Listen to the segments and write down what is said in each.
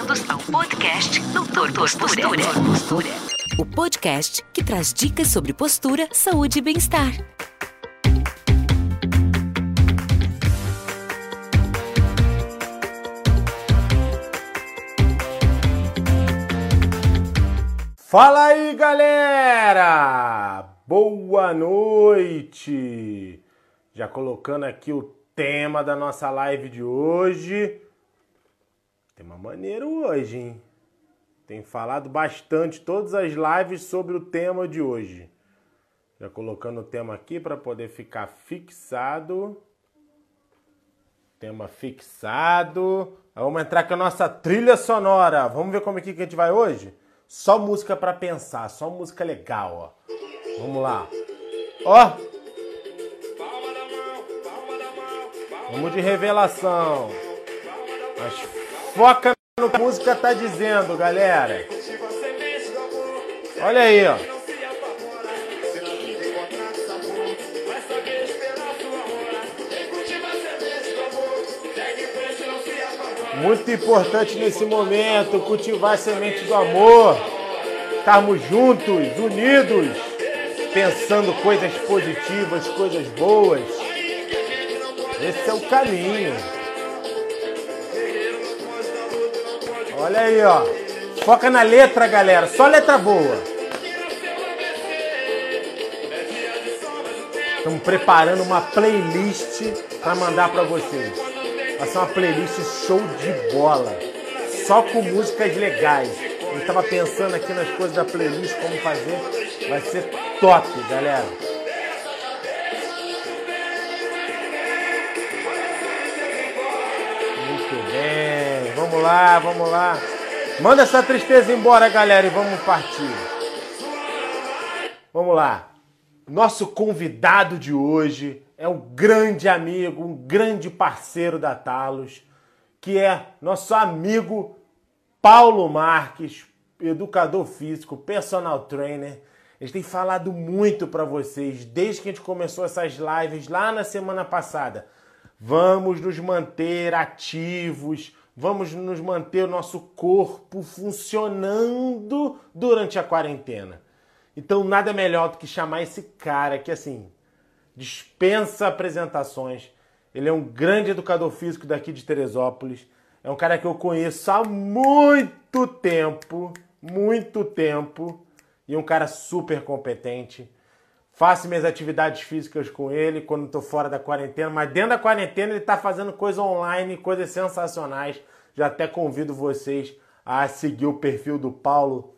bem-vindos ao podcast Doutor Postura. Postura. O podcast que traz dicas sobre postura, saúde e bem-estar. Fala aí, galera! Boa noite! Já colocando aqui o tema da nossa live de hoje. Tema maneiro hoje, hein? Tem falado bastante todas as lives sobre o tema de hoje. Já colocando o tema aqui para poder ficar fixado. Tema fixado. Vamos entrar com a nossa trilha sonora. Vamos ver como é que a gente vai hoje? Só música para pensar, só música legal, ó. Vamos lá. Ó. Vamos de revelação. Mas foca no que a música tá dizendo, galera. Olha aí, ó. Muito importante nesse momento cultivar a semente do amor, estarmos juntos, unidos, pensando coisas positivas, coisas boas. Esse é o caminho. Olha aí, ó. Foca na letra, galera. Só letra boa. Estamos preparando uma playlist para mandar para vocês. Vai ser uma playlist show de bola. Só com músicas legais. Eu estava pensando aqui nas coisas da playlist, como fazer. Vai ser top, galera. Lá, vamos lá. Manda essa tristeza embora, galera, e vamos partir. Vamos lá. Nosso convidado de hoje é um grande amigo, um grande parceiro da Talos, que é nosso amigo Paulo Marques, educador físico, personal trainer. Ele tem falado muito para vocês desde que a gente começou essas lives lá na semana passada. Vamos nos manter ativos, vamos nos manter o nosso corpo funcionando durante a quarentena. Então, nada melhor do que chamar esse cara que, assim, dispensa apresentações. Ele é um grande educador físico daqui de Teresópolis. É um cara que eu conheço há muito tempo, muito tempo, e um cara super competente. Faço minhas atividades físicas com ele quando estou fora da quarentena, mas dentro da quarentena ele está fazendo coisas online, coisas sensacionais. Já até convido vocês a seguir o perfil do Paulo,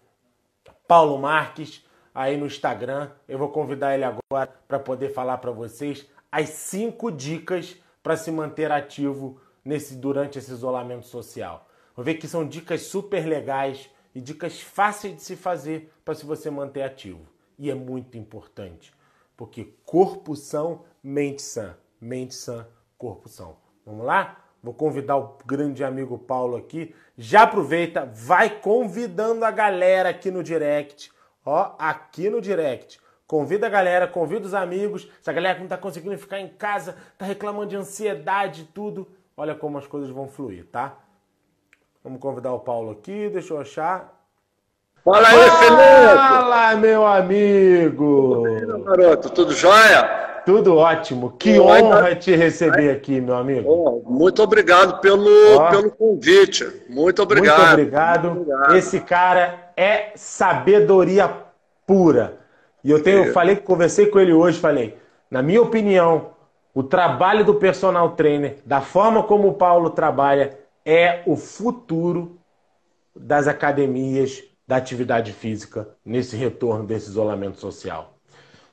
Paulo Marques aí no Instagram. Eu vou convidar ele agora para poder falar para vocês as cinco dicas para se manter ativo nesse durante esse isolamento social. Vou ver que são dicas super legais e dicas fáceis de se fazer para se você manter ativo. E é muito importante, porque corpo são, mente sã. Mente sã, corpo são. Vamos lá? Vou convidar o grande amigo Paulo aqui. Já aproveita, vai convidando a galera aqui no direct ó, aqui no direct. Convida a galera, convida os amigos. Se a galera não tá conseguindo ficar em casa, tá reclamando de ansiedade e tudo, olha como as coisas vão fluir, tá? Vamos convidar o Paulo aqui, deixa eu achar. Fala aí, Felipe! Fala, meu amigo! Tudo garoto, tudo jóia? Tudo ótimo. Que honra te receber aqui, meu amigo. Oh, muito obrigado pelo, pelo convite. Muito obrigado. Muito obrigado. Muito obrigado. Esse cara é sabedoria pura. E eu tenho, é. falei, conversei com ele hoje, falei, na minha opinião, o trabalho do personal trainer, da forma como o Paulo trabalha, é o futuro das academias da atividade física nesse retorno desse isolamento social.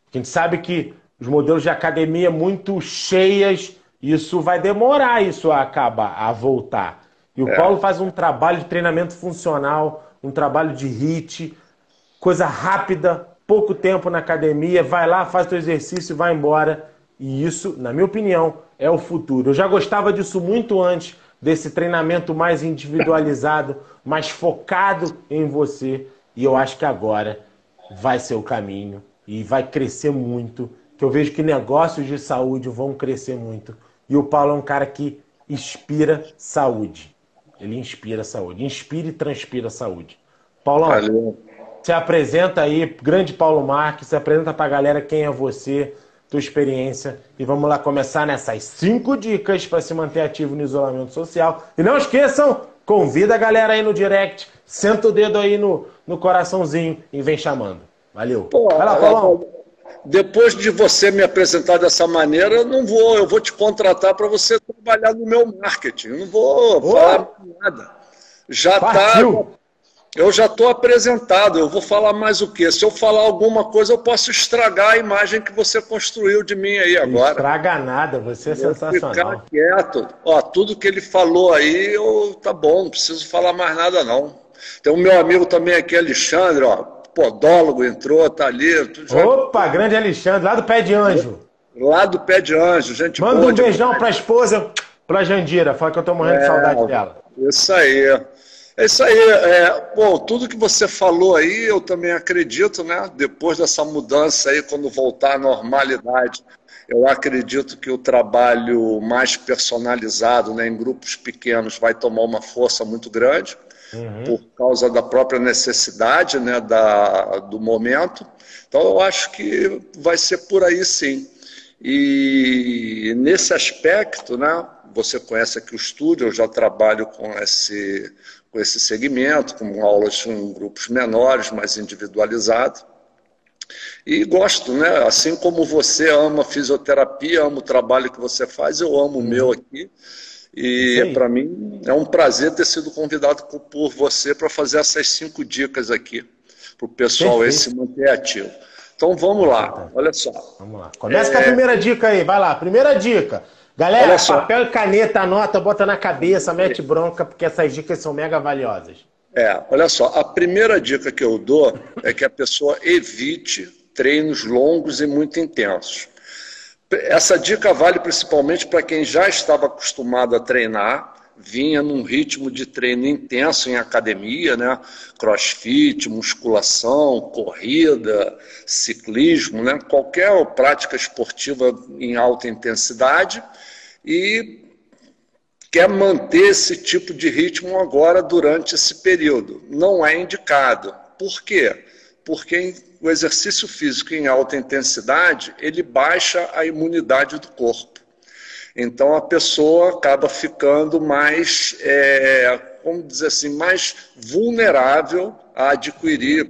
A gente sabe que os modelos de academia muito cheias, isso vai demorar isso a acabar, a voltar. E o é. Paulo faz um trabalho de treinamento funcional, um trabalho de HIT, coisa rápida, pouco tempo na academia, vai lá, faz o exercício e vai embora. E isso, na minha opinião, é o futuro. Eu já gostava disso muito antes, desse treinamento mais individualizado, mais focado em você. E eu acho que agora vai ser o caminho e vai crescer muito que eu vejo que negócios de saúde vão crescer muito. E o Paulo é um cara que inspira saúde. Ele inspira saúde. Inspira e transpira saúde. Paulão, Valeu. se apresenta aí, grande Paulo Marques, se apresenta pra galera quem é você, tua experiência. E vamos lá começar nessas cinco dicas para se manter ativo no isolamento social. E não esqueçam, convida a galera aí no direct, senta o dedo aí no, no coraçãozinho e vem chamando. Valeu. Pô, Vai lá, Paulão. Depois de você me apresentar dessa maneira, eu não vou, eu vou te contratar para você trabalhar no meu marketing. Eu não vou falar nada. Já está eu já estou apresentado, eu vou falar mais o quê? Se eu falar alguma coisa, eu posso estragar a imagem que você construiu de mim aí agora. Estraga nada, você é vou sensacional. Ficar quieto. Ó, tudo que ele falou aí, eu, tá bom, não preciso falar mais nada não. Tem o meu amigo também aqui, Alexandre, ó, podólogo, entrou, tá ali. Opa, grande Alexandre, lá do Pé de Anjo. Lá do Pé de Anjo, gente Manda um beijão para a esposa, para Jandira, fala que eu tô morrendo é, de saudade dela. Isso aí. É isso aí. É, bom, tudo que você falou aí, eu também acredito, né? Depois dessa mudança aí, quando voltar à normalidade, eu acredito que o trabalho mais personalizado, né, em grupos pequenos, vai tomar uma força muito grande, uhum. por causa da própria necessidade, né, da, do momento. Então, eu acho que vai ser por aí, sim. E nesse aspecto, né, você conhece aqui o estúdio, eu já trabalho com esse com esse segmento, com aulas em grupos menores, mais individualizado. E gosto, né? Assim como você ama fisioterapia, ama o trabalho que você faz, eu amo o meu uhum. aqui. E para mim é um prazer ter sido convidado por você para fazer essas cinco dicas aqui para o pessoal Perfeito. esse manter ativo. Então vamos lá, olha só. Vamos lá. Começa é... com a primeira dica aí, vai lá. Primeira dica. Galera, papel e caneta, anota, bota na cabeça, mete bronca, porque essas dicas são mega valiosas. É, olha só, a primeira dica que eu dou é que a pessoa evite treinos longos e muito intensos. Essa dica vale principalmente para quem já estava acostumado a treinar, vinha num ritmo de treino intenso em academia, né? Crossfit, musculação, corrida, ciclismo, né? Qualquer prática esportiva em alta intensidade e quer manter esse tipo de ritmo agora durante esse período. Não é indicado. Por quê? Porque o exercício físico em alta intensidade, ele baixa a imunidade do corpo. Então a pessoa acaba ficando mais, é, como dizer assim, mais vulnerável a adquirir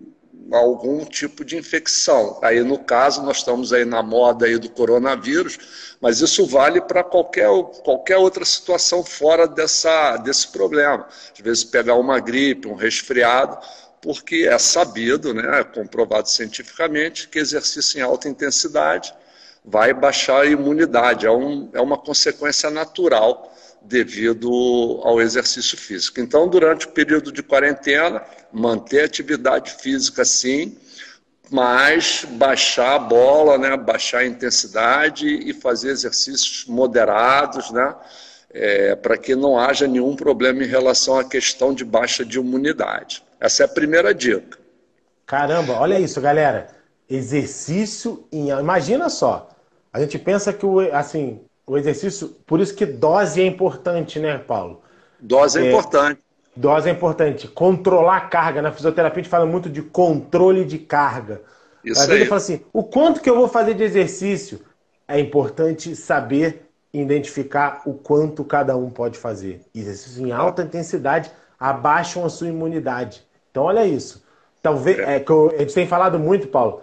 algum tipo de infecção. Aí no caso nós estamos aí na moda aí do coronavírus, mas isso vale para qualquer, qualquer outra situação fora dessa, desse problema. Às vezes pegar uma gripe, um resfriado, porque é sabido, né, é comprovado cientificamente, que exercício em alta intensidade vai baixar a imunidade. É, um, é uma consequência natural devido ao exercício físico. Então, durante o período de quarentena, manter atividade física sim, mas baixar a bola, né, baixar a intensidade e fazer exercícios moderados, né, é, para que não haja nenhum problema em relação à questão de baixa de imunidade. Essa é a primeira dica. Caramba, olha isso, galera. Exercício em. Imagina só. A gente pensa que o, assim, o exercício. Por isso que dose é importante, né, Paulo? Dose é, é importante. Dose é importante. Controlar a carga. Na fisioterapia a gente fala muito de controle de carga. Isso Às vezes ele fala assim: o quanto que eu vou fazer de exercício? É importante saber identificar o quanto cada um pode fazer. Exercícios em alta intensidade abaixam a sua imunidade. Então, olha isso. Talvez, é, que eu, a gente tem falado muito, Paulo,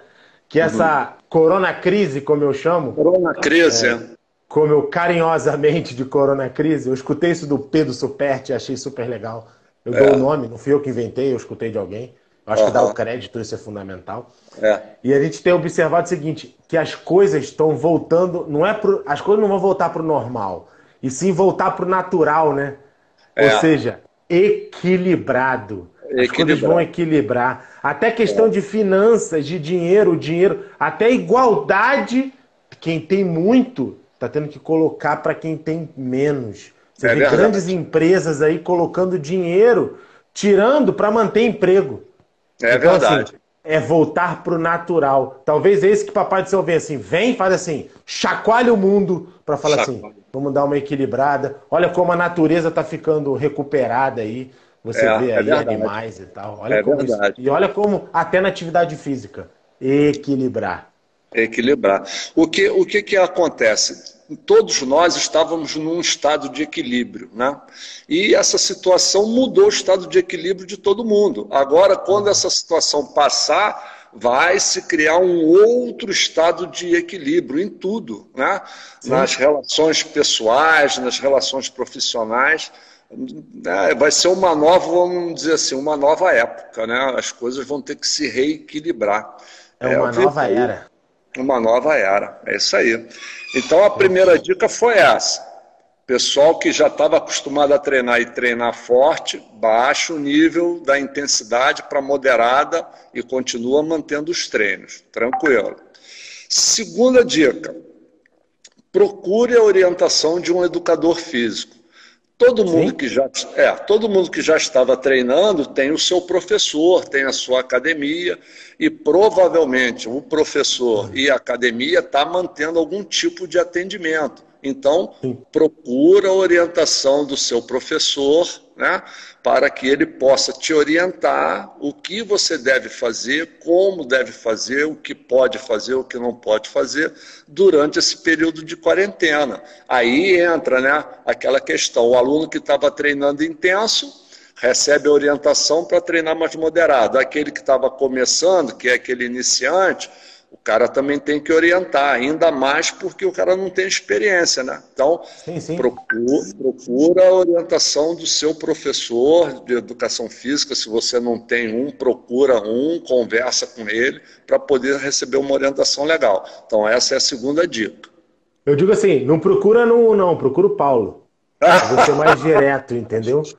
que essa uhum. corona crise, como eu chamo. Corona crise, é, Como eu carinhosamente de corona crise, eu escutei isso do Pedro Superti achei super legal. Eu é. dou o nome, não fui eu que inventei, eu escutei de alguém. Eu acho uhum. que dar o crédito, isso é fundamental. É. E a gente tem observado o seguinte: que as coisas estão voltando, não é pro, as coisas não vão voltar para o normal, e sim voltar para o natural, né? É. Ou seja, equilibrado. As coisas vão equilibrar. Até questão é. de finanças, de dinheiro, dinheiro, até igualdade. Quem tem muito está tendo que colocar para quem tem menos. Você é vê verdade. grandes empresas aí colocando dinheiro, tirando para manter emprego. É então, assim, verdade. Assim, é voltar para o natural. Talvez é isso que papai do céu vê assim, vem, faz assim, chacoalha o mundo para falar assim, vamos dar uma equilibrada. Olha como a natureza está ficando recuperada aí. Você é, vê é aí animais e tal. Olha é como isso, e olha como até na atividade física equilibrar. Equilibrar. O que o que, que acontece? Todos nós estávamos num estado de equilíbrio, né? E essa situação mudou o estado de equilíbrio de todo mundo. Agora, quando essa situação passar, vai se criar um outro estado de equilíbrio em tudo, né? Sim. Nas relações pessoais, nas relações profissionais. Né? Vai ser uma nova, vamos dizer assim, uma nova época, né? As coisas vão ter que se reequilibrar. É uma é, nova era uma nova era. É isso aí. Então a primeira dica foi essa. Pessoal que já estava acostumado a treinar e treinar forte, baixa o nível da intensidade para moderada e continua mantendo os treinos. Tranquilo. Segunda dica: procure a orientação de um educador físico. Todo mundo, que já, é, todo mundo que já estava treinando tem o seu professor, tem a sua academia, e provavelmente o professor e a academia está mantendo algum tipo de atendimento. Então, procura a orientação do seu professor, né, para que ele possa te orientar o que você deve fazer, como deve fazer, o que pode fazer, o que não pode fazer durante esse período de quarentena. Aí entra, né, aquela questão, o aluno que estava treinando intenso, recebe a orientação para treinar mais moderado. Aquele que estava começando, que é aquele iniciante, o cara também tem que orientar, ainda mais porque o cara não tem experiência, né? Então, sim, sim. Procura, procura, a orientação do seu professor de educação física. Se você não tem um, procura um, conversa com ele para poder receber uma orientação legal. Então, essa é a segunda dica. Eu digo assim, não procura no não, procura o Paulo. Vou ser mais direto, entendeu?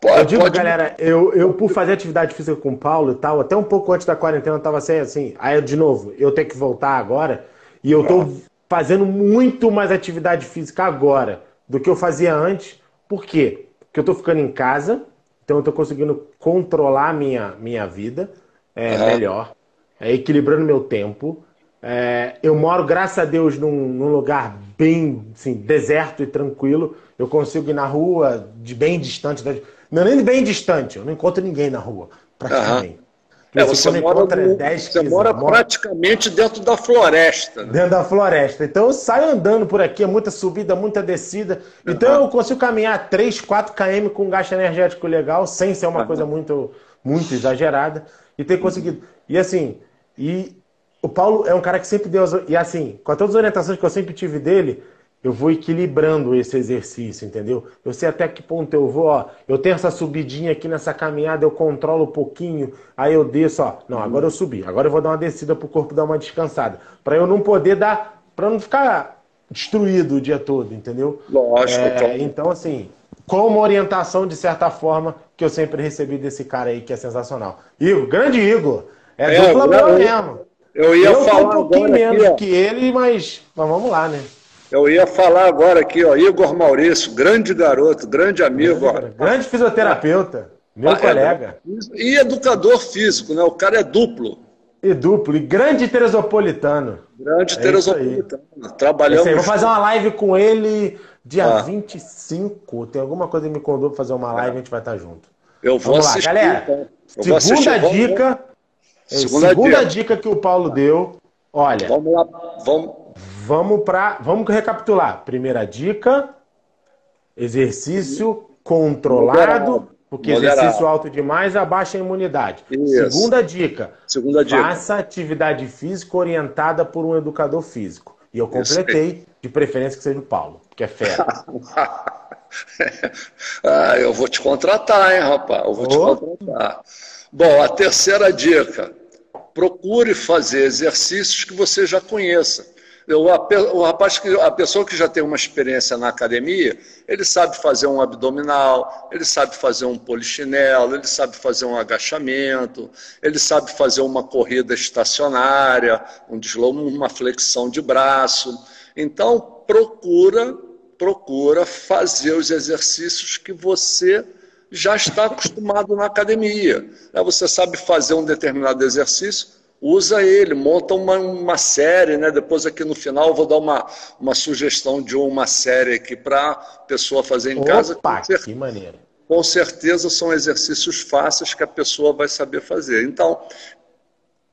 Pode, eu digo, pode... galera, eu, eu por fazer atividade física com o Paulo e tal, até um pouco antes da quarentena eu tava assim, assim, aí de novo, eu tenho que voltar agora, e eu tô fazendo muito mais atividade física agora do que eu fazia antes. Por quê? Porque eu tô ficando em casa, então eu tô conseguindo controlar minha, minha vida é, uhum. melhor, é, equilibrando meu tempo. É, eu moro, graças a Deus, num, num, lugar bem assim, deserto e tranquilo. Eu consigo ir na rua de bem distante. Não, nem bem distante, eu não encontro ninguém na rua, praticamente. Uhum. É, você mora, no, 10 você mora praticamente dentro da floresta. Né? Dentro da floresta. Então eu saio andando por aqui, é muita subida, muita descida. Então uhum. eu consigo caminhar 3, 4 km com um gasto energético legal, sem ser uma uhum. coisa muito, muito exagerada. E ter conseguido. E assim, e o Paulo é um cara que sempre deu. As, e assim, com todas as orientações que eu sempre tive dele, eu vou equilibrando esse exercício, entendeu? Eu sei até que ponto eu vou, ó. Eu tenho essa subidinha aqui nessa caminhada, eu controlo um pouquinho, aí eu desço, ó. Não, agora eu subi, agora eu vou dar uma descida pro corpo dar uma descansada. para eu não poder dar. para não ficar destruído o dia todo, entendeu? Lógico. É, então, assim, com uma orientação, de certa forma, que eu sempre recebi desse cara aí, que é sensacional. Igor, grande Igor. É, é dupla boa mesmo. Eu ia eu falar um pouquinho menos aqui, que ele, mas, mas vamos lá, né? Eu ia falar agora aqui, ó, Igor Maurício, grande garoto, grande amigo. Grande, grande fisioterapeuta, meu ah, é colega. É, e educador físico, né? O cara é duplo. E duplo, e grande teresopolitano. Grande é teresopolitano. Trabalhamos. Aí, vou fazer uma live com ele dia ah. 25. Tem alguma coisa que me convidou para fazer uma live, é. a gente vai estar junto. Eu vou Vamos assistir. Lá, galera. Então. segunda dica. Segunda, segunda dica. dica que o Paulo deu. Olha. Vamos lá. Vamos. Vamos para. Vamos recapitular. Primeira dica: exercício controlado. Porque Moderado. exercício alto demais abaixa a imunidade. Isso. Segunda dica. Segunda dica. Faça atividade física orientada por um educador físico. E eu completei, de preferência que seja o Paulo, que é fera. ah, eu vou te contratar, hein, rapaz? Eu vou oh. te contratar. Bom, a terceira dica: procure fazer exercícios que você já conheça. O, rapaz, a pessoa que já tem uma experiência na academia, ele sabe fazer um abdominal, ele sabe fazer um polichinelo, ele sabe fazer um agachamento, ele sabe fazer uma corrida estacionária, um deslomo, uma flexão de braço. Então, procura, procura fazer os exercícios que você já está acostumado na academia. Né? Você sabe fazer um determinado exercício, usa ele, monta uma, uma série, né? Depois aqui no final eu vou dar uma, uma sugestão de uma série aqui para a pessoa fazer em Opa, casa. Com certeza, que maneiro. Com certeza são exercícios fáceis que a pessoa vai saber fazer. Então,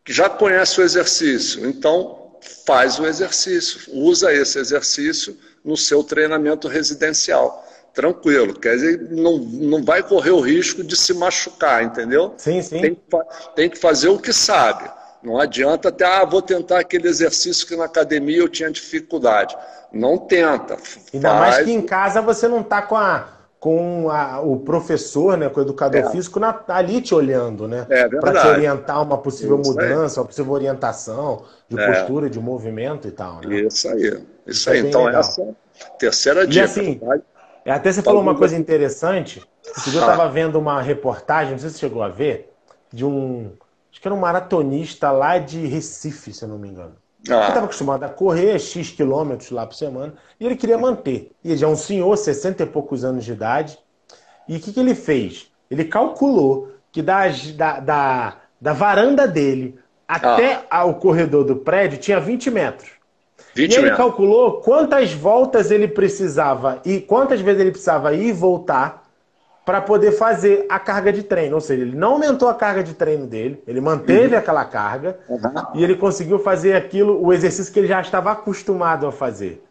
já conhece o exercício, então faz o exercício, usa esse exercício no seu treinamento residencial tranquilo. Quer dizer, não, não vai correr o risco de se machucar, entendeu? Sim, sim. Tem, tem que fazer o que sabe. Não adianta até, ah, vou tentar aquele exercício que na academia eu tinha dificuldade. Não tenta. Ainda faz... mais que em casa você não está com, a, com a, o professor, né, com o educador é. físico na, ali te olhando, né? É Para te orientar uma possível Isso mudança, aí. uma possível orientação de é. postura, de movimento e tal. Né? Isso aí. Isso, Isso aí. É então, legal. essa é a terceira dica. E assim, até você falou uma coisa interessante. Esse dia eu estava vendo uma reportagem, não sei se você chegou a ver, de um. Acho que era um maratonista lá de Recife, se eu não me engano. Ah. Ele estava acostumado a correr X quilômetros lá por semana e ele queria manter. E ele já é um senhor, 60 e poucos anos de idade. E o que, que ele fez? Ele calculou que da, da, da, da varanda dele até ah. o corredor do prédio tinha 20 metros. 20 e ele calculou quantas voltas ele precisava e quantas vezes ele precisava ir e voltar para poder fazer a carga de treino. Ou seja, ele não aumentou a carga de treino dele, ele manteve uhum. aquela carga uhum. e ele conseguiu fazer aquilo, o exercício que ele já estava acostumado a fazer.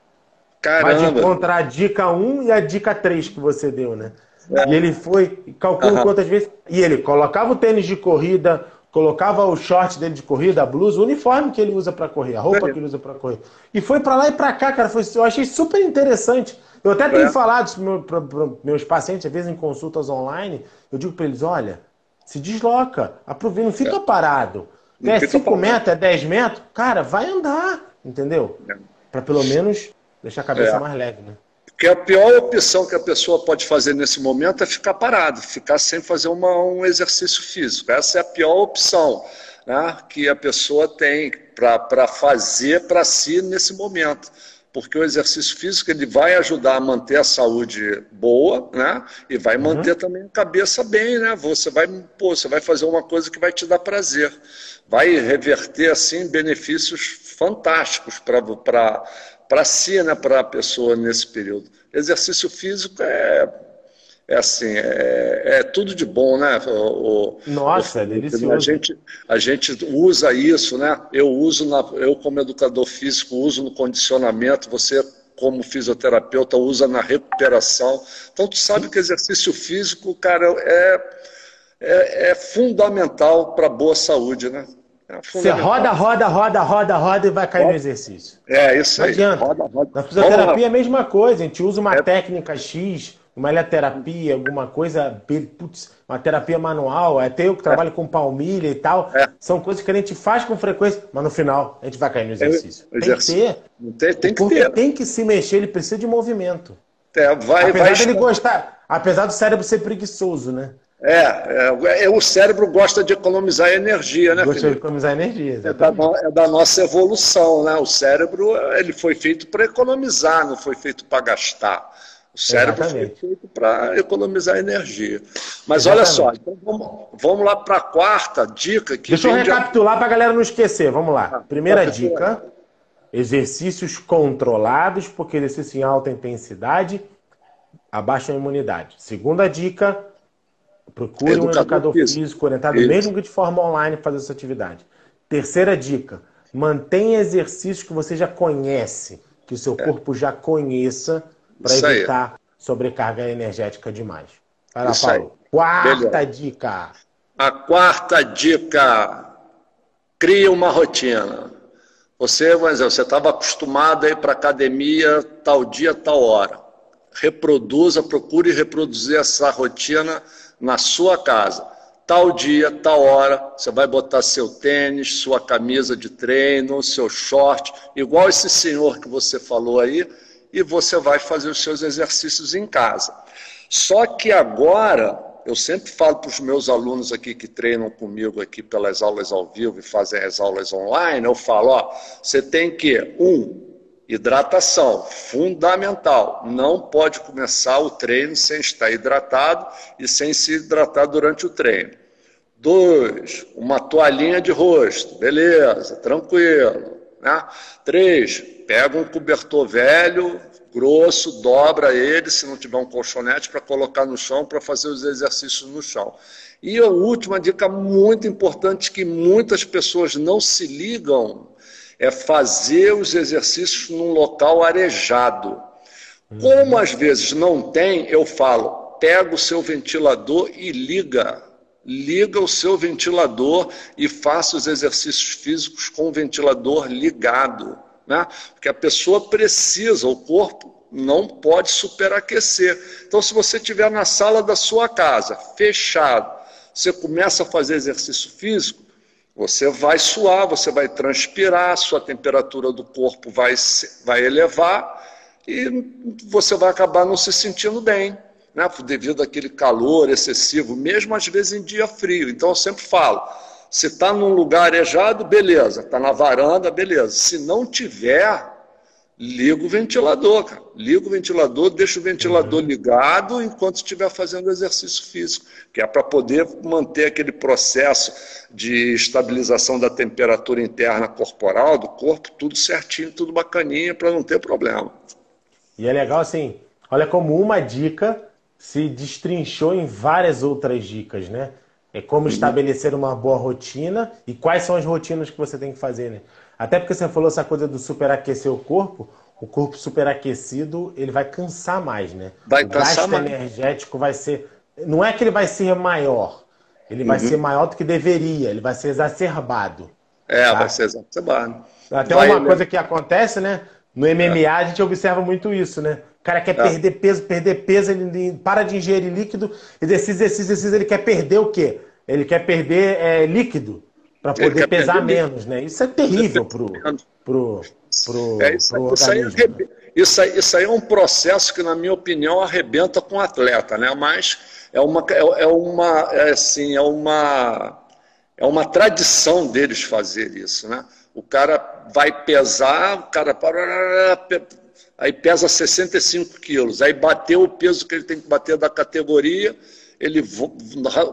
Caramba. Mas encontrar a dica 1 e a dica 3 que você deu, né? É. E ele foi, calculou uhum. quantas vezes. E ele colocava o tênis de corrida, colocava o short dele de corrida, a blusa, o uniforme que ele usa para correr, a roupa que ele usa para correr. E foi para lá e para cá, cara. Foi, eu achei super interessante. Eu até tenho é. falado para meus pacientes, às vezes em consultas online, eu digo para eles: olha, se desloca, aproveita, não fica é. parado. Não é 5 metros, é 10 metros, cara, vai andar, entendeu? É. Para pelo menos deixar a cabeça é. mais leve, né? Porque a pior opção que a pessoa pode fazer nesse momento é ficar parado, ficar sem fazer uma, um exercício físico. Essa é a pior opção né, que a pessoa tem para fazer para si nesse momento. Porque o exercício físico ele vai ajudar a manter a saúde boa, né? E vai uhum. manter também a cabeça bem, né? Você vai, pô, você vai fazer uma coisa que vai te dar prazer. Vai reverter, assim, benefícios fantásticos para para si, né, para a pessoa nesse período. Exercício físico é, é assim, é, é tudo de bom, né? O, Nossa, o, é delicioso. A gente, a gente usa isso, né? Eu uso, na, eu como educador físico, uso no condicionamento, você como fisioterapeuta usa na recuperação. Então tu sabe que exercício físico, cara, é, é, é fundamental para a boa saúde, né? É Você roda, roda, roda, roda, roda e vai cair no exercício. É, isso Não aí. Adianta. Roda, roda. Na fisioterapia é a mesma coisa. A gente usa uma é. técnica X, uma eleterapia, alguma coisa, putz, uma terapia manual. Até eu que trabalho é. com palmilha e tal. É. São coisas que a gente faz com frequência, mas no final a gente vai cair no exercício. É, tem exercício. que ter. Tem, tem que Porque ter. tem que se mexer, ele precisa de movimento. É, vai, apesar vai dele gostar, apesar do cérebro ser preguiçoso, né? É, é, é, o cérebro gosta de economizar energia, né? Gosta de economizar energia, é da, é da, nossa evolução, né? O cérebro ele foi feito para economizar, não foi feito para gastar. O cérebro Exatamente. foi feito para economizar energia. Mas Exatamente. olha só, então vamos, vamos lá para a quarta dica. Que Deixa eu recapitular para a galera não esquecer. Vamos lá. Ah, Primeira dica: exercícios controlados, porque exercício em alta intensidade abaixa a imunidade. Segunda dica Procure educador um educador físico, físico orientado, Isso. mesmo que de forma online, fazer essa atividade. Terceira dica: mantenha exercícios que você já conhece, que o seu é. corpo já conheça, para evitar aí. sobrecarga energética demais. Vai lá, Isso Paulo. Aí. Quarta Beleza. dica. A quarta dica: cria uma rotina. Você, mas você estava acostumado a ir para academia tal dia, tal hora. Reproduza, procure reproduzir essa rotina na sua casa. Tal dia, tal hora, você vai botar seu tênis, sua camisa de treino, seu short, igual esse senhor que você falou aí, e você vai fazer os seus exercícios em casa. Só que agora, eu sempre falo para os meus alunos aqui que treinam comigo aqui pelas aulas ao vivo e fazem as aulas online, eu falo, ó, você tem que, um, Hidratação, fundamental. Não pode começar o treino sem estar hidratado e sem se hidratar durante o treino. Dois, uma toalhinha de rosto, beleza, tranquilo. Né? Três, pega um cobertor velho, grosso, dobra ele, se não tiver um colchonete, para colocar no chão, para fazer os exercícios no chão. E a última dica muito importante que muitas pessoas não se ligam é fazer os exercícios num local arejado. Como às vezes não tem, eu falo, pega o seu ventilador e liga. Liga o seu ventilador e faça os exercícios físicos com o ventilador ligado. Né? Porque a pessoa precisa, o corpo não pode superaquecer. Então, se você estiver na sala da sua casa, fechado, você começa a fazer exercício físico, você vai suar, você vai transpirar, sua temperatura do corpo vai, vai elevar e você vai acabar não se sentindo bem, né? devido àquele calor excessivo, mesmo às vezes em dia frio. Então eu sempre falo: se está num lugar arejado, beleza, está na varanda, beleza. Se não tiver, liga o ventilador, cara. Liga o ventilador, deixa o ventilador uhum. ligado enquanto estiver fazendo exercício físico, que é para poder manter aquele processo de estabilização da temperatura interna corporal, do corpo, tudo certinho, tudo bacaninha, para não ter problema. E é legal assim, olha como uma dica se destrinchou em várias outras dicas, né? É como uhum. estabelecer uma boa rotina e quais são as rotinas que você tem que fazer, né? Até porque você falou essa coisa do superaquecer o corpo, o corpo superaquecido, ele vai cansar mais, né? Vai o gasto mais. energético vai ser. Não é que ele vai ser maior, ele uhum. vai ser maior do que deveria, ele vai ser exacerbado. É, tá? vai ser exacerbado. Até vai, uma coisa que acontece, né? No MMA é. a gente observa muito isso, né? O cara quer é. perder peso, perder peso, ele para de ingerir líquido, exercício, exercício, exercício, ele quer perder o quê? Ele quer perder é, líquido para poder pesar menos, né? Isso é terrível pro, pro, pro, é, isso, pro isso, aí, né? isso, aí, isso aí é um processo que, na minha opinião, arrebenta com o atleta, né? Mas é uma, é, é uma, é assim, é uma, é uma tradição deles fazer isso, né? O cara vai pesar, o cara aí pesa 65 quilos, aí bateu o peso que ele tem que bater da categoria, ele,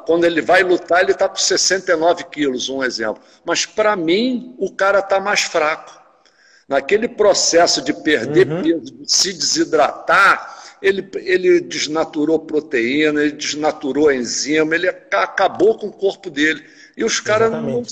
quando ele vai lutar, ele está com 69 quilos, um exemplo. Mas para mim, o cara está mais fraco. Naquele processo de perder uhum. peso, de se desidratar, ele, ele desnaturou proteína, ele desnaturou enzima, ele acabou com o corpo dele. E os caras não.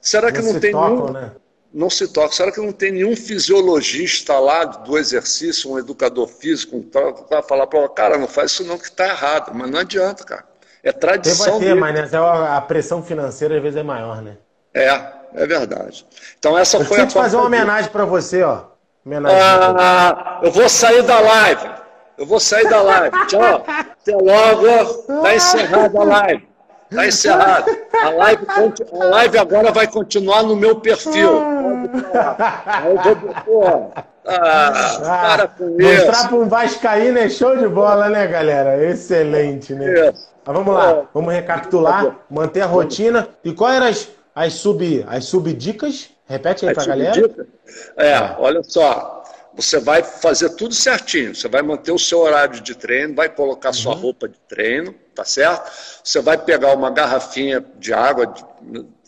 Será que não, não tem tocam, nenhum. Né? Não se toca. Será que não tem nenhum fisiologista lá do exercício, um educador físico, um para falar para o cara, não faz isso não que está errado. Mas não adianta, cara. É tradição. Vai ter, mas né, a pressão financeira às vezes é maior, né? É, é verdade. Então essa eu foi a. Eu fazer uma homenagem para você, ó. Homenagem ah, eu vou sair da live. Eu vou sair da live. Tchau. Até logo. Está encerrada a live. Está encerrado. A live, a live agora vai continuar no meu perfil. Aí eu vou, pô, ah, para com. Mostrar para um Vascaíno é show de bola, né, galera? Excelente, né? Mas vamos lá, vamos recapitular, manter a rotina. E quais eram as, as, sub, as subdicas? Repete aí para a galera. É, é, olha só você vai fazer tudo certinho. Você vai manter o seu horário de treino, vai colocar uhum. sua roupa de treino, tá certo? Você vai pegar uma garrafinha de água, de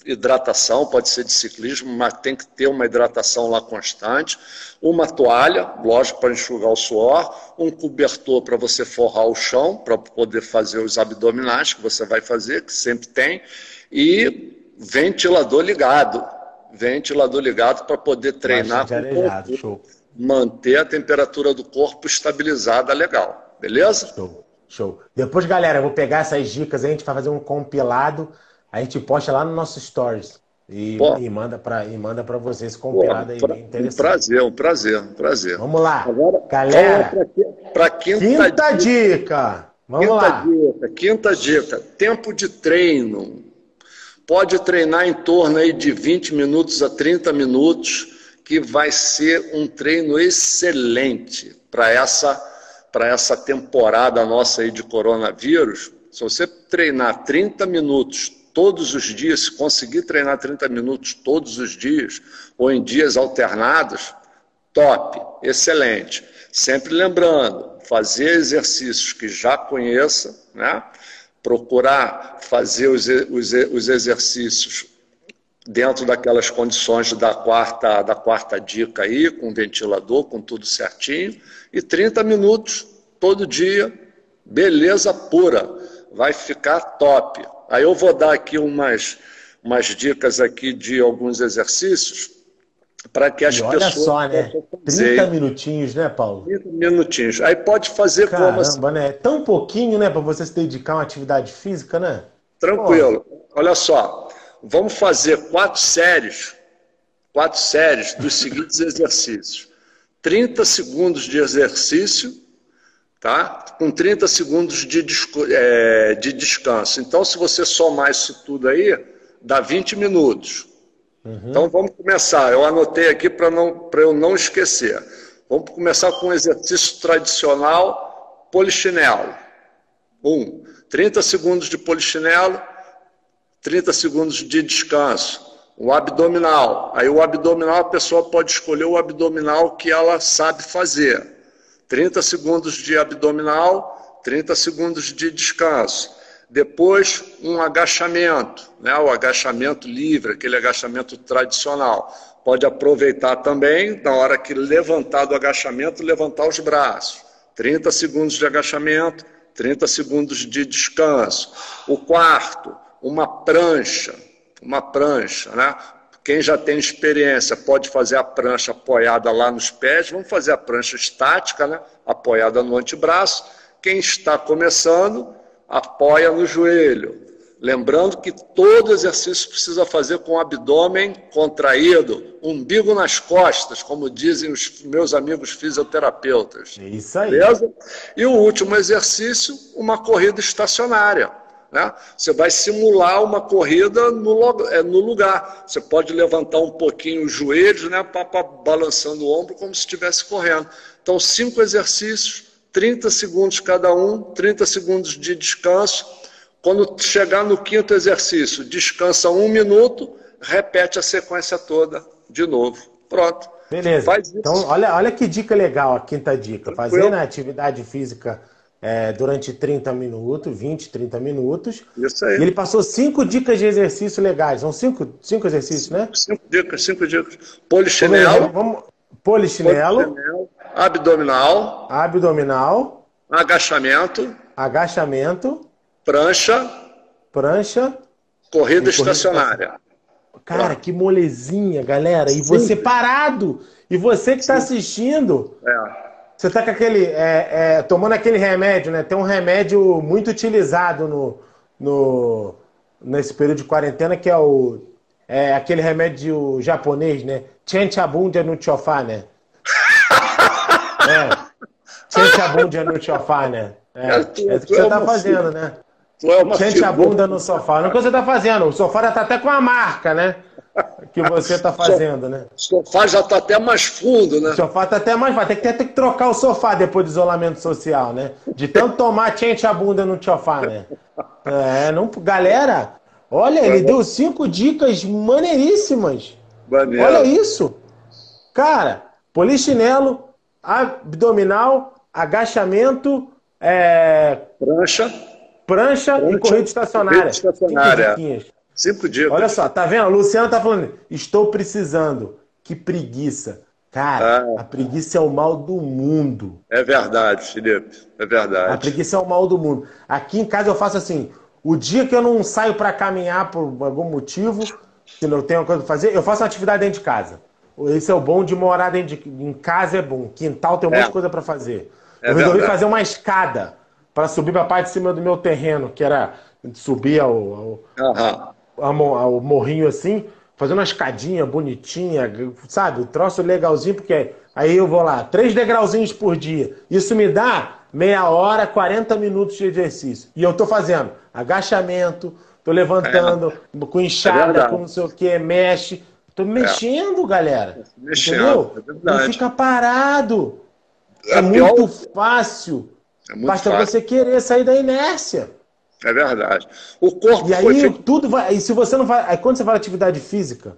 hidratação, pode ser de ciclismo, mas tem que ter uma hidratação lá constante. Uma toalha, lógico, para enxugar o suor. Um cobertor para você forrar o chão, para poder fazer os abdominais que você vai fazer, que sempre tem. E ventilador ligado. Ventilador ligado para poder treinar. Com show manter a temperatura do corpo estabilizada legal, beleza? Show, show. Depois, galera, eu vou pegar essas dicas, a gente vai fazer um compilado, a gente posta lá no nosso stories. E, e manda para e manda para vocês compilado Pô, aí, interessante. Um prazer, um prazer, um prazer. Vamos lá. Agora, galera, para quinta, quinta dica. dica. Vamos quinta lá. Dica, quinta dica, tempo de treino. Pode treinar em torno aí de 20 minutos a 30 minutos que vai ser um treino excelente para essa, para essa temporada nossa aí de coronavírus. Se você treinar 30 minutos todos os dias, se conseguir treinar 30 minutos todos os dias, ou em dias alternados, top, excelente. Sempre lembrando, fazer exercícios que já conheça, né? procurar fazer os, os, os exercícios dentro daquelas condições da quarta, da quarta dica aí, com ventilador, com tudo certinho, e 30 minutos todo dia, beleza pura, vai ficar top. Aí eu vou dar aqui umas, umas dicas aqui de alguns exercícios para que as e olha pessoas. Olha só, né? 30 minutinhos, né, Paulo? 30 minutinhos. Aí pode fazer Caramba, como assim. né? É tão pouquinho, né, para você se dedicar a uma atividade física, né? Tranquilo. Olha só, vamos fazer quatro séries, quatro séries dos seguintes exercícios. 30 segundos de exercício, tá? Com 30 segundos de, é, de descanso. Então, se você somar isso tudo aí, dá 20 minutos. Uhum. Então vamos começar. Eu anotei aqui para não, eu não esquecer. Vamos começar com um exercício tradicional, polichinelo. Um, 30 segundos de polichinelo, 30 segundos de descanso. O abdominal. Aí o abdominal, a pessoa pode escolher o abdominal que ela sabe fazer. 30 segundos de abdominal, 30 segundos de descanso. Depois, um agachamento, né? o agachamento livre, aquele agachamento tradicional. Pode aproveitar também, na hora que levantar do agachamento, levantar os braços. 30 segundos de agachamento, 30 segundos de descanso. O quarto, uma prancha, uma prancha, né? Quem já tem experiência pode fazer a prancha apoiada lá nos pés, vamos fazer a prancha estática, né? apoiada no antebraço. Quem está começando, apoia no joelho. Lembrando que todo exercício precisa fazer com o abdômen contraído, umbigo nas costas, como dizem os meus amigos fisioterapeutas. É isso aí. Beleza? E o último exercício, uma corrida estacionária. Né? Você vai simular uma corrida no, é, no lugar. Você pode levantar um pouquinho os joelhos, né, pra, pra, balançando o ombro, como se estivesse correndo. Então, cinco exercícios 30 segundos cada um, 30 segundos de descanso. Quando chegar no quinto exercício, descansa um minuto, repete a sequência toda de novo. Pronto. Beleza. Então, olha, olha que dica legal, a quinta dica. Fazer na atividade física é, durante 30 minutos, 20, 30 minutos. Isso aí. E ele passou cinco dicas de exercício legais. São cinco, cinco exercícios, né? Cinco dicas, cinco dicas. Polichinelo. Vamos, polichinelo. Polichinelo abdominal, abdominal, agachamento, agachamento, prancha, prancha, corrida estacionária. Cara, que molezinha, galera. E você parado. E você que está assistindo. É. Você está com aquele. É, é, tomando aquele remédio, né? Tem um remédio muito utilizado no, no, nesse período de quarentena, que é o. É aquele remédio japonês, né? Chenchabundia no chofá, né? É. Sente a bunda no sofá, né? É, é, isso que você tá fazendo, né? Sente a bunda no sofá. Não é o que você tá fazendo. O sofá já tá até com a marca, né? Que você tá fazendo, né? O sofá já tá até mais fundo, né? O sofá tá até mais. Vai ter que, ter, que trocar o sofá depois do isolamento social, né? De tanto tomar sente a bunda no sofá, né? É, não. Galera, olha, ele deu cinco dicas maneiríssimas. Olha isso. Cara, polichinelo, abdominal, agachamento, é... prancha, prancha, prancha, e corrida estacionária. Corrida estacionária. Cinco, dias. Olha só, tá vendo? A Luciana tá falando, estou precisando. Que preguiça. Cara, ah. a preguiça é o mal do mundo. É verdade, Felipe. É verdade. A preguiça é o mal do mundo. Aqui em casa eu faço assim: o dia que eu não saio para caminhar por algum motivo, que não tenho coisa pra fazer, eu faço uma atividade dentro de casa. Esse é o bom de morar dentro de, em casa é bom. Quintal tem um é. monte de coisa para fazer. É eu resolvi verdade. fazer uma escada para subir para a parte de cima do meu terreno, que era subir ao, ao, ao, ao morrinho assim, fazer uma escadinha bonitinha, sabe? O troço legalzinho, porque aí eu vou lá, três degrauzinhos por dia. Isso me dá meia hora, 40 minutos de exercício. E eu tô fazendo agachamento, tô levantando é. com enxada, é com não sei o que, mexe. Tô mexendo, é. galera. Mexendo, entendeu? É Não fica parado. É, é muito fácil. É muito Basta fácil. você querer sair da inércia. É verdade. O corpo E aí feito... tudo vai. E se você não faz. Aí quando você faz atividade física,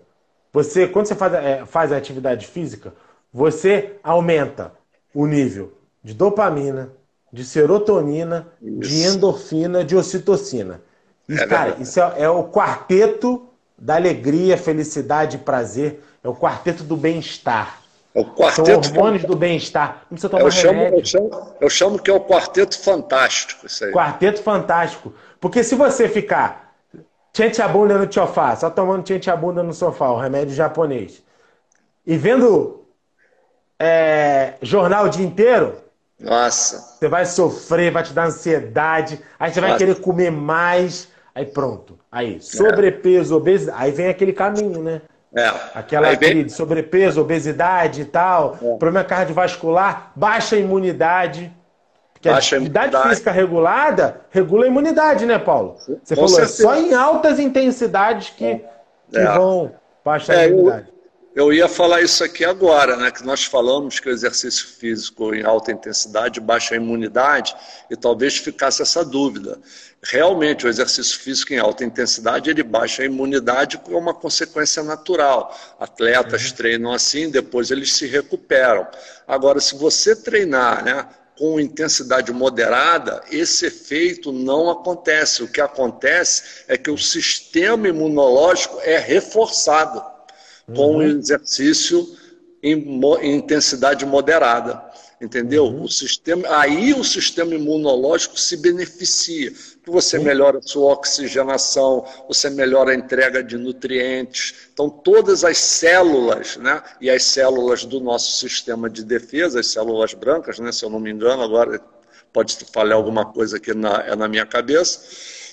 você, quando você faz, é, faz a atividade física, você aumenta o nível de dopamina, de serotonina, isso. de endorfina, de ocitocina. E, é cara, isso é, é, o quarteto da alegria, felicidade e prazer. É o quarteto do bem-estar. É o quarteto São hormônios do bem-estar. Não precisa tomar eu chamo, eu, chamo, eu chamo que é o quarteto fantástico. Isso aí. Quarteto fantástico. Porque se você ficar tchente a bunda no sofá, só tomando tchente a bunda no sofá, o remédio japonês, e vendo é, jornal o dia inteiro, nossa. Você vai sofrer, vai te dar ansiedade, aí você vai Nossa. querer comer mais, aí pronto. Aí, sobrepeso, obesidade, aí vem aquele caminho, né? É. Aquela aí vem... sobrepeso, obesidade e tal, é. problema cardiovascular, baixa imunidade. Porque baixa a atividade imunidade. física regulada regula a imunidade, né, Paulo? Você Com falou, é só em altas intensidades que, que é. vão baixar a é, imunidade. Eu ia falar isso aqui agora, né? Que nós falamos que o exercício físico em alta intensidade baixa a imunidade e talvez ficasse essa dúvida. Realmente, o exercício físico em alta intensidade ele baixa a imunidade por uma consequência natural. Atletas uhum. treinam assim, depois eles se recuperam. Agora, se você treinar, né? com intensidade moderada, esse efeito não acontece. O que acontece é que o sistema imunológico é reforçado com uhum. exercício em, intensidade moderada. Entendeu? Uhum. O sistema, aí o sistema imunológico se beneficia. Você uhum. melhora a sua oxigenação, você melhora a entrega de nutrientes. Então, todas as células, né? E as células do nosso sistema de defesa, as células brancas, né? Se eu não me engano, agora pode falhar alguma coisa aqui na, é na minha cabeça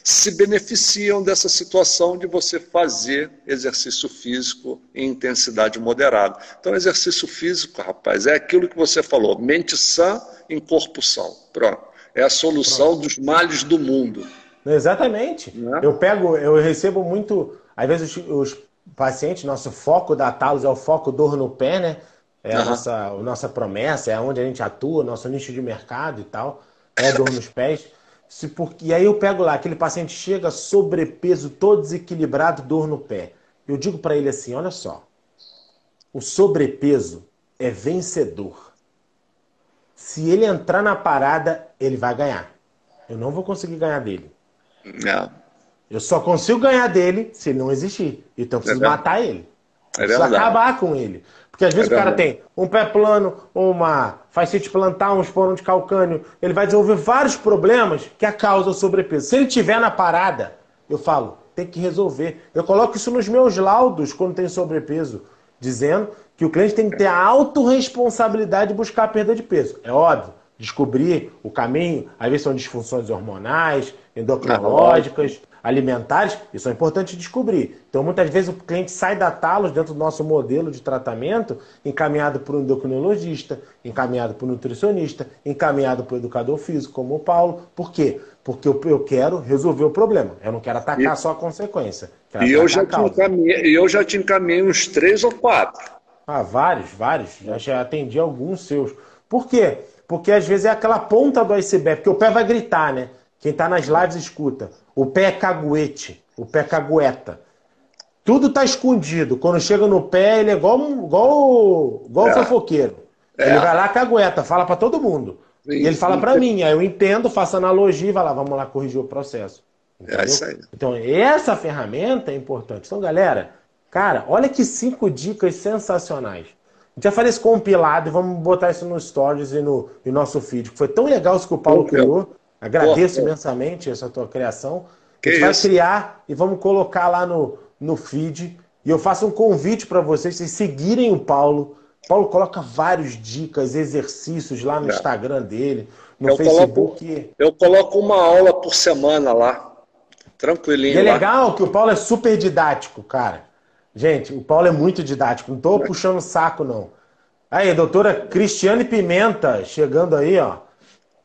se beneficiam dessa situação de você fazer exercício físico em intensidade moderada. Então, exercício físico, rapaz, é aquilo que você falou: mente sã em corpo são. Pronto. É a solução Pronto. dos males do mundo. Exatamente. Né? Eu pego, eu recebo muito, às vezes os, os pacientes, nosso foco da Talos é o foco dor no pé, né? É a, nossa, a nossa promessa, é onde a gente atua, nosso nicho de mercado e tal. É dor nos pés. Se por... E aí eu pego lá, aquele paciente chega sobrepeso, todo desequilibrado, dor no pé. Eu digo para ele assim: olha só, o sobrepeso é vencedor. Se ele entrar na parada, ele vai ganhar. Eu não vou conseguir ganhar dele. Não. Eu só consigo ganhar dele se ele não existir. Então eu preciso é matar ele. É preciso acabar com ele. Porque às vezes é o cara tem um pé plano, uma fascite plantar, um esporão de calcânio. Ele vai desenvolver vários problemas que a causa o sobrepeso. Se ele tiver na parada, eu falo, tem que resolver. Eu coloco isso nos meus laudos quando tem sobrepeso, dizendo que o cliente tem que ter a autorresponsabilidade de buscar a perda de peso. É óbvio, descobrir o caminho, às vezes são disfunções hormonais, endocrinológicas, alimentares, isso é importante descobrir. Então, muitas vezes o cliente sai da Talos dentro do nosso modelo de tratamento, encaminhado por um endocrinologista, encaminhado por um nutricionista, encaminhado por um educador físico, como o Paulo. Por quê? Porque eu, eu quero resolver o problema. Eu não quero atacar e, só a consequência. E eu já, te encaminhei, eu já te encaminhei uns três ou quatro. Ah, vários, vários. Já, já atendi alguns seus. Por quê? Porque às vezes é aquela ponta do iceberg, porque o pé vai gritar, né? Quem está nas lives escuta. O pé é caguete, o pé é cagueta. Tudo está escondido. Quando chega no pé, ele é igual, igual, igual é. fofoqueiro. É. Ele vai lá, cagueta, fala para todo mundo. Sim, e ele fala para mim, aí eu entendo, faço analogia e vai lá, vamos lá corrigir o processo. É isso aí. Então, essa ferramenta é importante. Então, galera, cara, olha que cinco dicas sensacionais. A gente já faz esse compilado e vamos botar isso nos stories e no, no nosso feed. Foi tão legal isso que o Paulo criou. Agradeço Porra. imensamente essa tua criação. Que a gente vai criar e vamos colocar lá no, no feed. E eu faço um convite para vocês, vocês seguirem o Paulo. Paulo coloca várias dicas, exercícios lá no é. Instagram dele, no eu Facebook. Coloco, eu coloco uma aula por semana lá. Tranquilinho. E é lá. legal que o Paulo é super didático, cara. Gente, o Paulo é muito didático. Não estou é. puxando saco, não. Aí, doutora Cristiane Pimenta, chegando aí, ó.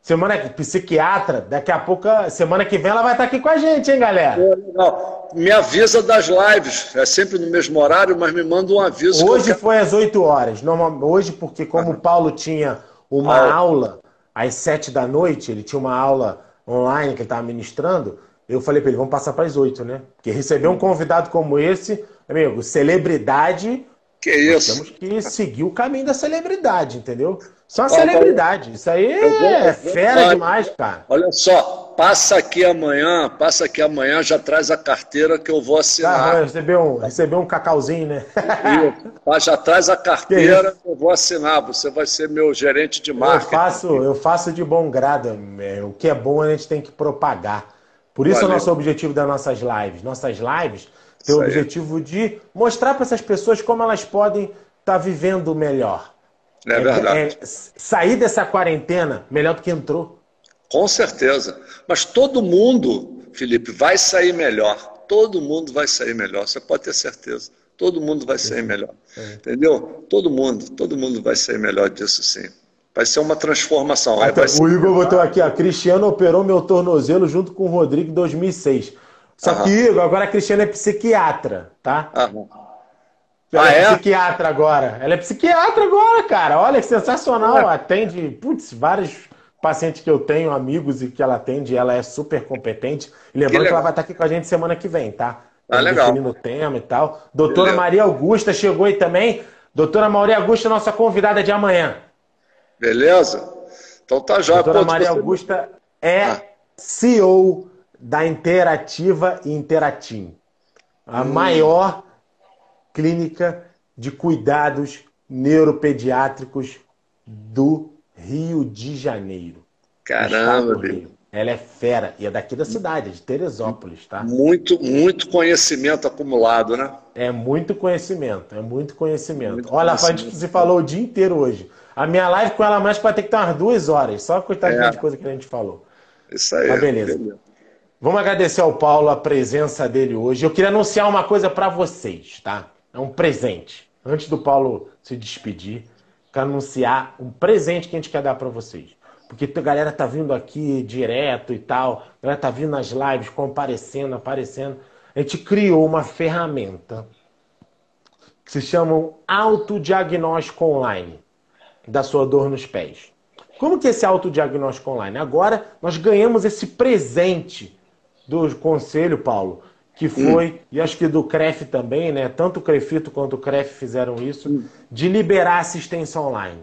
Semana que psiquiatra, daqui a pouco, semana que vem ela vai estar aqui com a gente, hein, galera? Não, me avisa das lives, é sempre no mesmo horário, mas me manda um aviso. Hoje quero... foi às 8 horas. Normal, hoje, porque como o Paulo tinha uma aula. aula às 7 da noite, ele tinha uma aula online que ele estava ministrando, eu falei para ele, vamos passar para as 8, né? Porque receber um convidado como esse, amigo, celebridade Que isso? Nós temos que seguir o caminho da celebridade, entendeu? Só a celebridade. Isso aí é fera demais, cara. Olha só, passa aqui amanhã, passa aqui amanhã, já traz a carteira que eu vou assinar. Ah, receber um, receber um cacauzinho, né? Isso. Já traz a carteira que, que eu vou assinar. Você vai ser meu gerente de marketing. Eu faço, eu faço de bom grado. É, o que é bom a gente tem que propagar. Por isso Valeu. é o nosso objetivo das nossas lives. Nossas lives têm o objetivo de mostrar para essas pessoas como elas podem estar tá vivendo melhor. É, é verdade. É, sair dessa quarentena melhor do que entrou. Com certeza. Mas todo mundo, Felipe, vai sair melhor. Todo mundo vai sair melhor. Você pode ter certeza. Todo mundo vai sair melhor. É. Entendeu? Todo mundo, todo mundo vai sair melhor disso sim. Vai ser uma transformação. Até, o ser... Igor botou aqui, ó. Cristiano operou meu tornozelo junto com o Rodrigo em 2006. Só Aham. que, agora a Cristiano é psiquiatra, tá? Aham. Ela ah, é, é, psiquiatra agora. Ela é psiquiatra agora, cara. Olha, que sensacional. Atende, putz, vários pacientes que eu tenho, amigos e que ela atende, ela é super competente. E lembrando que, que ela vai estar aqui com a gente semana que vem, tá? Ah, legal. Definindo o tema e tal. Doutora Beleza. Maria Augusta chegou aí também. Doutora Maria Augusta, nossa convidada de amanhã. Beleza? Então tá já. Doutora Maria você... Augusta é ah. CEO da Interativa e Interatim. A hum. maior clínica de cuidados neuropediátricos do Rio de Janeiro. Caramba, Rio. Ela é fera e é daqui da cidade, de Teresópolis, tá? Muito, muito conhecimento acumulado, né? É muito conhecimento, é muito conhecimento. Muito Olha, conhecimento. a gente se falou o dia inteiro hoje. A minha live com ela mais vai ter que ter umas duas horas, só coitada é. de coisa que a gente falou. Isso aí. Mas beleza. beleza. Vamos agradecer ao Paulo a presença dele hoje. Eu queria anunciar uma coisa para vocês, tá? É um presente. Antes do Paulo se despedir, quero anunciar um presente que a gente quer dar para vocês. Porque a galera tá vindo aqui direto e tal, a galera tá vindo nas lives, comparecendo, aparecendo. A gente criou uma ferramenta que se chama autodiagnóstico online da sua dor nos pés. Como que é esse autodiagnóstico online? Agora nós ganhamos esse presente do conselho, Paulo, que foi, hum. e acho que do CREF também, né? Tanto o CREFITO quanto o CREF fizeram isso, hum. de liberar assistência online.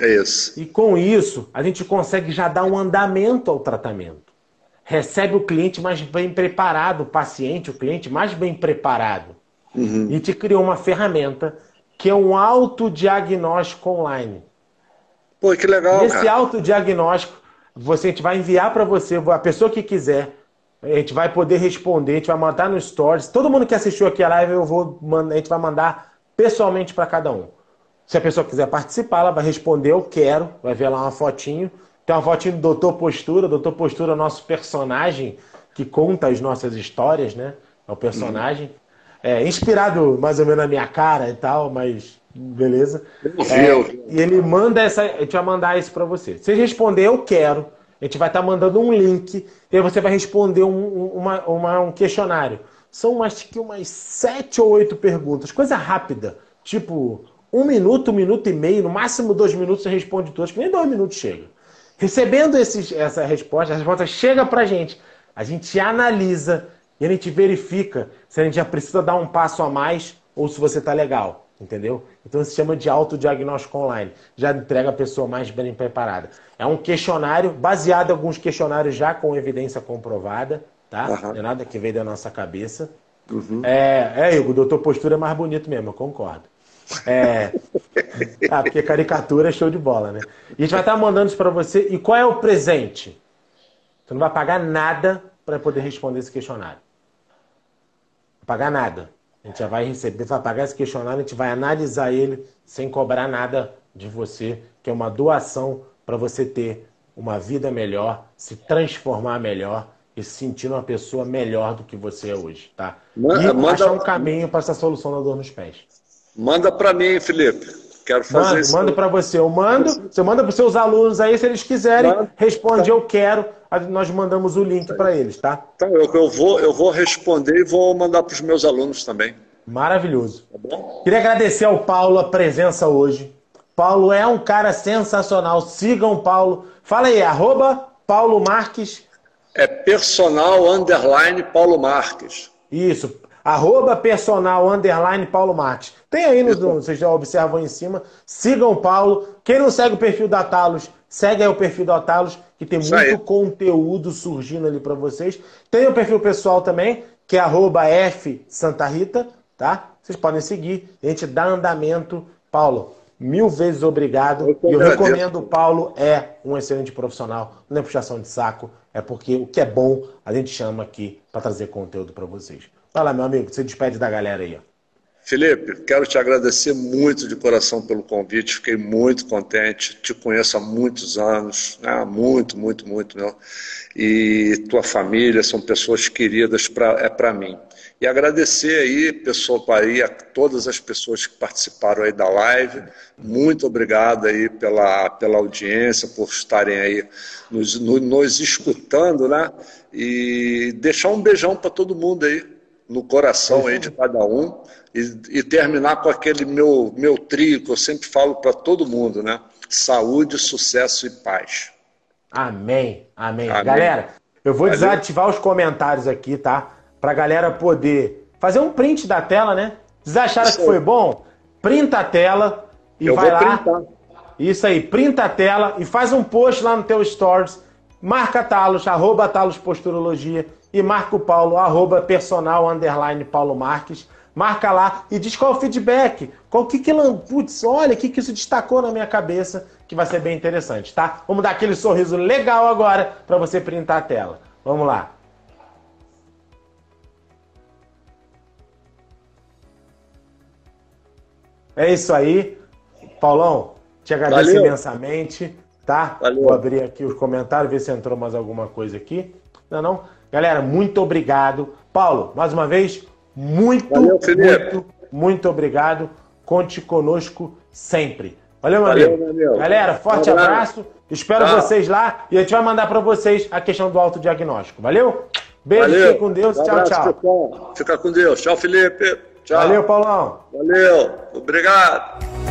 É isso. E com isso, a gente consegue já dar um andamento ao tratamento. Recebe o cliente mais bem preparado, o paciente, o cliente mais bem preparado. Uhum. E te criou uma ferramenta que é um autodiagnóstico online. Pô, que legal. Esse autodiagnóstico, você, a gente vai enviar para você, a pessoa que quiser, a gente vai poder responder, a gente vai mandar no Stories. Todo mundo que assistiu aqui a live, eu vou, a gente vai mandar pessoalmente para cada um. Se a pessoa quiser participar, ela vai responder eu quero, vai ver lá uma fotinho. Tem uma fotinho do Doutor Postura. Doutor Postura é o nosso personagem que conta as nossas histórias, né? É o personagem. É, inspirado mais ou menos na minha cara e tal, mas beleza. É, e ele manda essa. A gente vai mandar isso para você. Se responder eu quero, a gente vai estar tá mandando um link e você vai responder um, uma, uma, um questionário. São acho que umas sete ou oito perguntas, coisa rápida. Tipo, um minuto, um minuto e meio, no máximo dois minutos você responde todas, que nem dois minutos chega. Recebendo esses, essa resposta, a resposta chega pra gente. A gente analisa e a gente verifica se a gente já precisa dar um passo a mais ou se você está legal. Entendeu? Então se chama de autodiagnóstico online. Já entrega a pessoa mais bem preparada. É um questionário baseado em alguns questionários já com evidência comprovada, tá? Uhum. Não é nada que veio da nossa cabeça. Uhum. É, é, Igor, o doutor Postura é mais bonito mesmo, eu concordo. É. Ah, porque caricatura é show de bola, né? E a gente vai estar mandando isso para você. E qual é o presente? Você não vai pagar nada para poder responder esse questionário. Não vai pagar nada. A gente já vai receber, vai pagar esse questionário, a gente vai analisar ele sem cobrar nada de você, que é uma doação para você ter uma vida melhor, se transformar melhor e se sentir uma pessoa melhor do que você é hoje, tá? Manda, e manda, achar um caminho para essa solução da dor nos pés. Manda para mim, Felipe. Quero fazer mando, isso. Manda para você. Eu mando, você manda para os seus alunos aí, se eles quiserem, manda. responde tá. eu quero, nós mandamos o link para eles, tá? Então, eu, eu, vou, eu vou responder e vou mandar para os meus alunos também. Maravilhoso. Tá Queria agradecer ao Paulo a presença hoje. Paulo é um cara sensacional. Sigam o Paulo. Fala aí, arroba Paulo Marques. É personal underline Paulo Marques. Isso. Arroba personal underline Paulo Martins. Tem aí, no, no, vocês já observam aí em cima. Sigam o Paulo. Quem não segue o perfil da Talos, segue aí o perfil da Talos, que tem Isso muito aí. conteúdo surgindo ali para vocês. Tem o perfil pessoal também, que é arroba F Santa Rita, tá? Vocês podem seguir. A gente dá andamento. Paulo, mil vezes obrigado. Eu e eu recomendo o Paulo, é um excelente profissional. Não é puxação de saco, é porque o que é bom a gente chama aqui para trazer conteúdo para vocês. Lá, meu amigo, você despede da galera aí. Felipe, quero te agradecer muito de coração pelo convite, fiquei muito contente, te conheço há muitos anos, né? muito, muito, muito, meu. e tua família são pessoas queridas pra, é para mim. E agradecer aí, pessoal, aí a todas as pessoas que participaram aí da live, muito obrigado aí pela, pela audiência, por estarem aí nos, no, nos escutando, né, e deixar um beijão para todo mundo aí, no coração aí de cada um, e, e terminar com aquele meu, meu trio que eu sempre falo para todo mundo, né? Saúde, sucesso e paz. Amém, amém. amém. Galera, eu vou Valeu. desativar os comentários aqui, tá? Pra galera poder fazer um print da tela, né? Vocês acharam que foi bom? Printa a tela e eu vai lá. Printar. Isso aí, printa a tela e faz um post lá no teu stories. Marca Talos, arroba Talos Posturologia e marca o Paulo, arroba personal, underline Paulo Marques marca lá e diz qual o feedback, qual que que putz, olha o que que isso destacou na minha cabeça, que vai ser bem interessante, tá? Vamos dar aquele sorriso legal agora para você printar a tela. Vamos lá. É isso aí. Paulão, te agradeço Valeu. imensamente, tá? Valeu. Vou abrir aqui os comentários, ver se entrou mais alguma coisa aqui. Não, não. Galera, muito obrigado. Paulo, mais uma vez, muito, Valeu, muito, muito obrigado. Conte conosco sempre. Valeu, meu Valeu, amigo. Meu Galera, forte Valeu. abraço. Espero Tchau. vocês lá e a gente vai mandar para vocês a questão do autodiagnóstico. Valeu? Beijo, Valeu. fique com Deus. Um tchau, tchau. Fica com Deus. Tchau, Felipe. Tchau. Valeu, Paulão. Valeu. Obrigado.